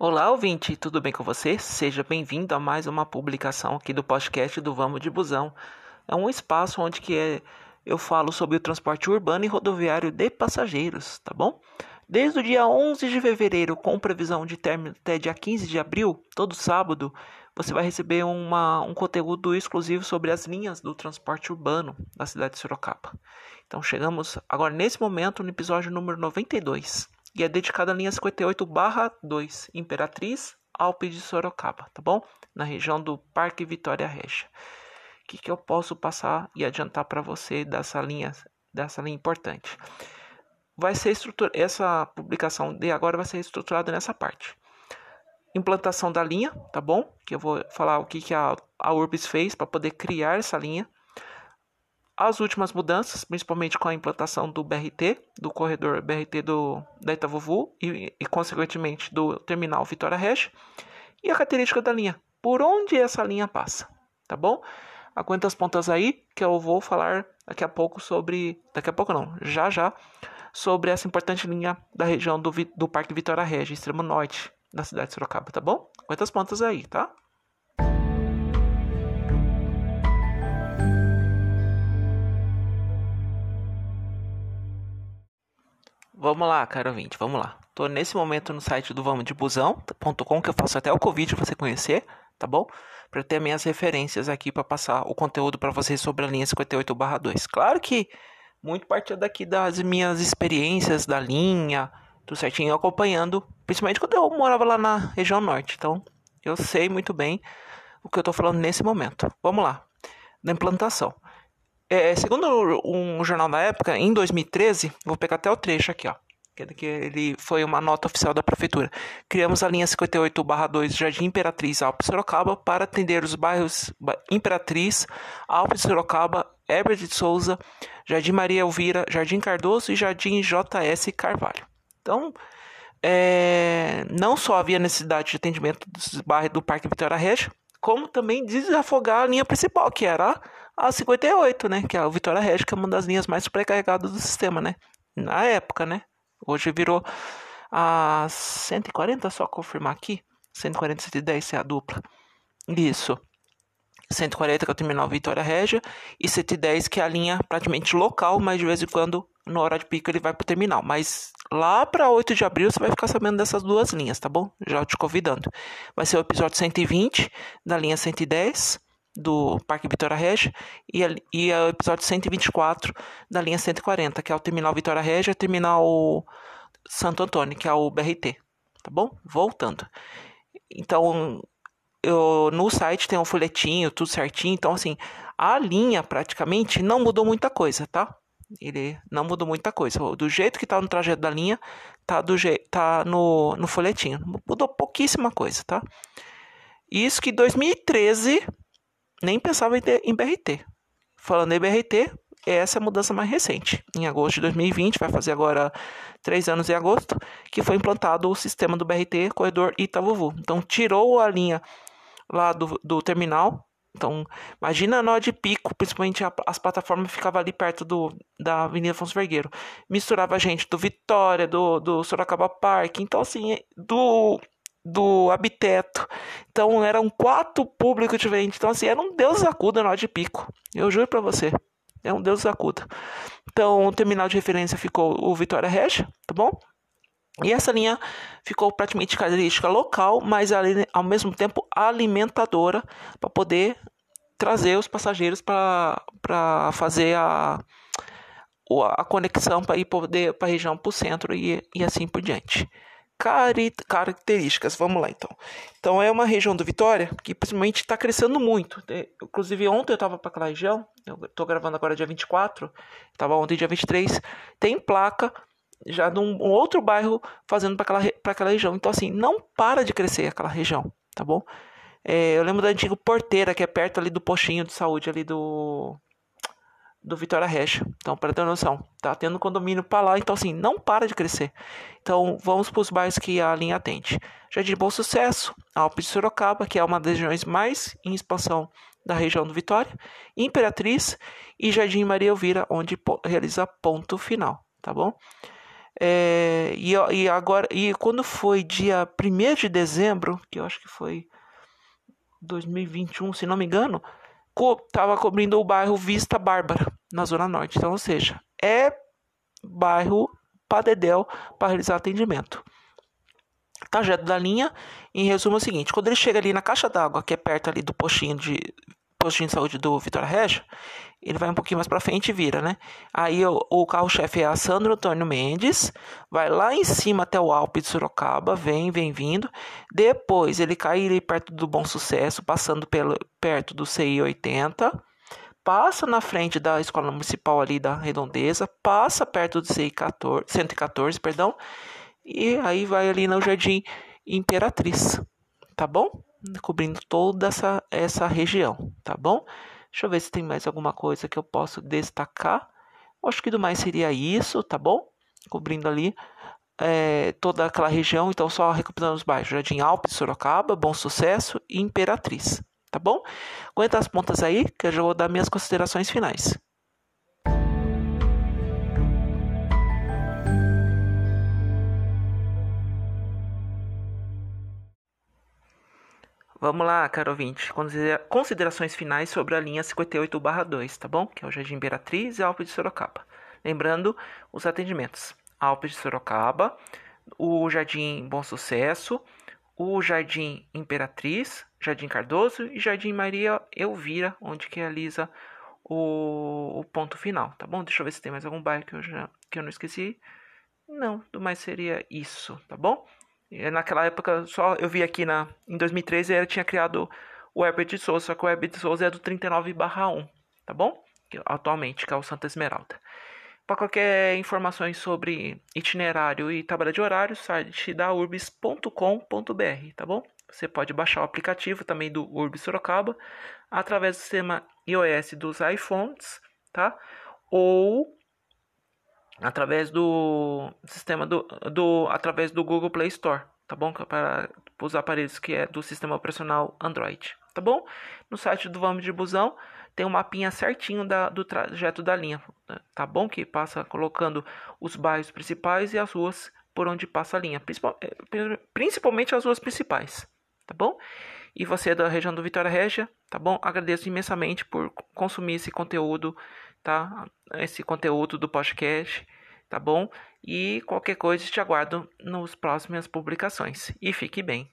Olá, ouvinte, tudo bem com você? Seja bem-vindo a mais uma publicação aqui do podcast do Vamos de Busão. É um espaço onde que é, eu falo sobre o transporte urbano e rodoviário de passageiros, tá bom? Desde o dia 11 de fevereiro, com previsão de término até dia 15 de abril, todo sábado, você vai receber uma, um conteúdo exclusivo sobre as linhas do transporte urbano da cidade de Sorocaba. Então chegamos agora nesse momento no episódio número 92 e é dedicado à linha 58/2 Imperatriz Alpes de Sorocaba, tá bom? Na região do Parque Vitória Regia. O que, que eu posso passar e adiantar para você dessa linha, dessa linha importante? Vai ser estrutura, essa publicação de agora vai ser estruturada nessa parte implantação da linha, tá bom? Que eu vou falar o que, que a, a Urbis fez para poder criar essa linha. As últimas mudanças, principalmente com a implantação do BRT, do corredor BRT do, da Itavuvu e, e, consequentemente, do terminal Vitória Regia. E a característica da linha, por onde essa linha passa, tá bom? Aguenta as pontas aí, que eu vou falar daqui a pouco sobre... Daqui a pouco não, já já, sobre essa importante linha da região do, do Parque Vitória Regia, extremo norte, na cidade de Sorocaba, tá bom? Quantas pontas aí, tá? Vamos lá, caro ouvinte, vamos lá. Tô nesse momento no site do vamos de busão.com que eu faço até o Covid pra você conhecer, tá bom? Para ter minhas referências aqui para passar o conteúdo para vocês sobre a linha 58/2. Claro que muito partiu daqui das minhas experiências da linha, tudo certinho, acompanhando, principalmente quando eu morava lá na região norte. Então, eu sei muito bem o que eu estou falando nesse momento. Vamos lá, da implantação. É, segundo um jornal da época, em 2013, vou pegar até o trecho aqui, ó. Que ele foi uma nota oficial da prefeitura. Criamos a linha 58/2 Jardim Imperatriz Alpes Sorocaba para atender os bairros Imperatriz, Alpes Sorocaba, Herbert de Souza, Jardim Maria Elvira, Jardim Cardoso e Jardim JS Carvalho. Então, é, não só havia necessidade de atendimento dos bairros do Parque Vitória Regia, como também desafogar a linha principal, que era a 58, né? Que é a Vitória Regia, que é uma das linhas mais sobrecarregadas do sistema, né? Na época, né? Hoje virou a 140, só confirmar aqui. 140 110 é a dupla. Isso. 140 que é o terminal Vitória Regia e 110 que é a linha praticamente local, mas de vez em quando, na hora de pico, ele vai para o terminal. Mas Lá para 8 de abril você vai ficar sabendo dessas duas linhas, tá bom? Já te convidando. Vai ser o episódio 120 da linha 110 do Parque Vitória Regia e, e o episódio 124 da linha 140, que é o terminal Vitória Regia e o terminal Santo Antônio, que é o BRT, tá bom? Voltando. Então, eu, no site tem um folhetinho, tudo certinho. Então, assim, a linha praticamente não mudou muita coisa, tá? Ele não mudou muita coisa. Do jeito que tá no trajeto da linha, tá, do tá no, no folhetinho. Mudou pouquíssima coisa, tá? Isso que 2013 nem pensava em, ter, em BRT. Falando em BRT, essa é a mudança mais recente. Em agosto de 2020, vai fazer agora três anos em agosto, que foi implantado o sistema do BRT Corredor Itavuvu. Então, tirou a linha lá do, do terminal então, imagina na hora de pico, principalmente as plataformas ficavam ali perto do, da Avenida Afonso Vergueiro. Misturava gente do Vitória, do, do Sorocaba Park, então assim, do, do Habiteto. Então eram quatro públicos diferentes. Então, assim, era um Deus acuda hora de pico. Eu juro pra você. É um Deus acuda. Então, o terminal de referência ficou o Vitória Regia, tá bom? E essa linha ficou praticamente característica local, mas ao mesmo tempo alimentadora para poder trazer os passageiros para fazer a, a conexão para ir poder para a região para o centro e, e assim por diante. Características, vamos lá então. Então é uma região do Vitória que principalmente está crescendo muito. É, inclusive ontem eu estava para aquela região, eu estou gravando agora dia 24, estava ontem dia 23, tem placa já num outro bairro fazendo para aquela, aquela região. Então, assim, não para de crescer aquela região, tá bom? É, eu lembro da antiga Porteira, que é perto ali do postinho de saúde ali do do Vitória Regia. Então, para ter noção, tá tendo condomínio para lá, então assim, não para de crescer. Então, vamos para os bairros que a linha atende. Jardim Bom Sucesso, Alpes de Sorocaba, que é uma das regiões mais em expansão da região do Vitória, Imperatriz e Jardim Maria Elvira, onde realiza ponto final, tá bom? É, e, e agora, e quando foi dia 1 de dezembro, que eu acho que foi 2021, se não me engano, co tava cobrindo o bairro Vista Bárbara, na Zona Norte. Então, ou seja, é bairro Padedel para realizar atendimento. Trajeto da linha, em resumo, é o seguinte: quando ele chega ali na caixa d'água, que é perto ali do postinho de postinho de saúde do Vitória Regia, ele vai um pouquinho mais para frente e vira, né? Aí o, o carro-chefe é a Sandro Antônio Mendes, vai lá em cima até o Alpe de Sorocaba, vem, vem vindo. Depois ele cai ali perto do Bom Sucesso, passando pelo, perto do CI 80, passa na frente da escola municipal ali da Redondeza, passa perto do CI 14, 114, perdão, e aí vai ali no Jardim Imperatriz, tá bom? Cobrindo toda essa, essa região, tá bom? Deixa eu ver se tem mais alguma coisa que eu posso destacar. Acho que do mais seria isso, tá bom? Cobrindo ali é, toda aquela região, então só recapitulando os bairros: Jardim Alpes, Sorocaba, Bom Sucesso e Imperatriz, tá bom? Aguenta as pontas aí que eu já vou dar minhas considerações finais. Vamos lá, caro ouvinte. Considerações finais sobre a linha 58-2, tá bom? Que é o Jardim Beatriz e Alpes de Sorocaba. Lembrando os atendimentos: Alpes de Sorocaba, o Jardim Bom Sucesso, o Jardim Imperatriz, Jardim Cardoso e Jardim Maria Elvira, onde que realiza o, o ponto final, tá bom? Deixa eu ver se tem mais algum bairro que eu, já, que eu não esqueci. Não, do mais seria isso, tá bom? Naquela época, só eu vi aqui na, em 2013, ele tinha criado o Herbert de Souza, só que o Herbert de Souza é do 39/1, tá bom? Atualmente, que é o Santa Esmeralda. Para qualquer informações sobre itinerário e tabela de horários, site da urbis.com.br, tá bom? Você pode baixar o aplicativo também do Urbis Sorocaba através do sistema iOS dos iPhones, tá? Ou através do sistema do, do através do Google Play Store, tá bom? Para os aparelhos que é do sistema operacional Android, tá bom? No site do Vamos de Busão tem um mapinha certinho da, do trajeto da linha, tá bom? Que passa colocando os bairros principais e as ruas por onde passa a linha, eh, principalmente as ruas principais, tá bom? E você é da região do Vitória Régia, tá bom? Agradeço imensamente por consumir esse conteúdo tá? Esse conteúdo do podcast, tá bom? E qualquer coisa te aguardo nas próximas publicações. E fique bem.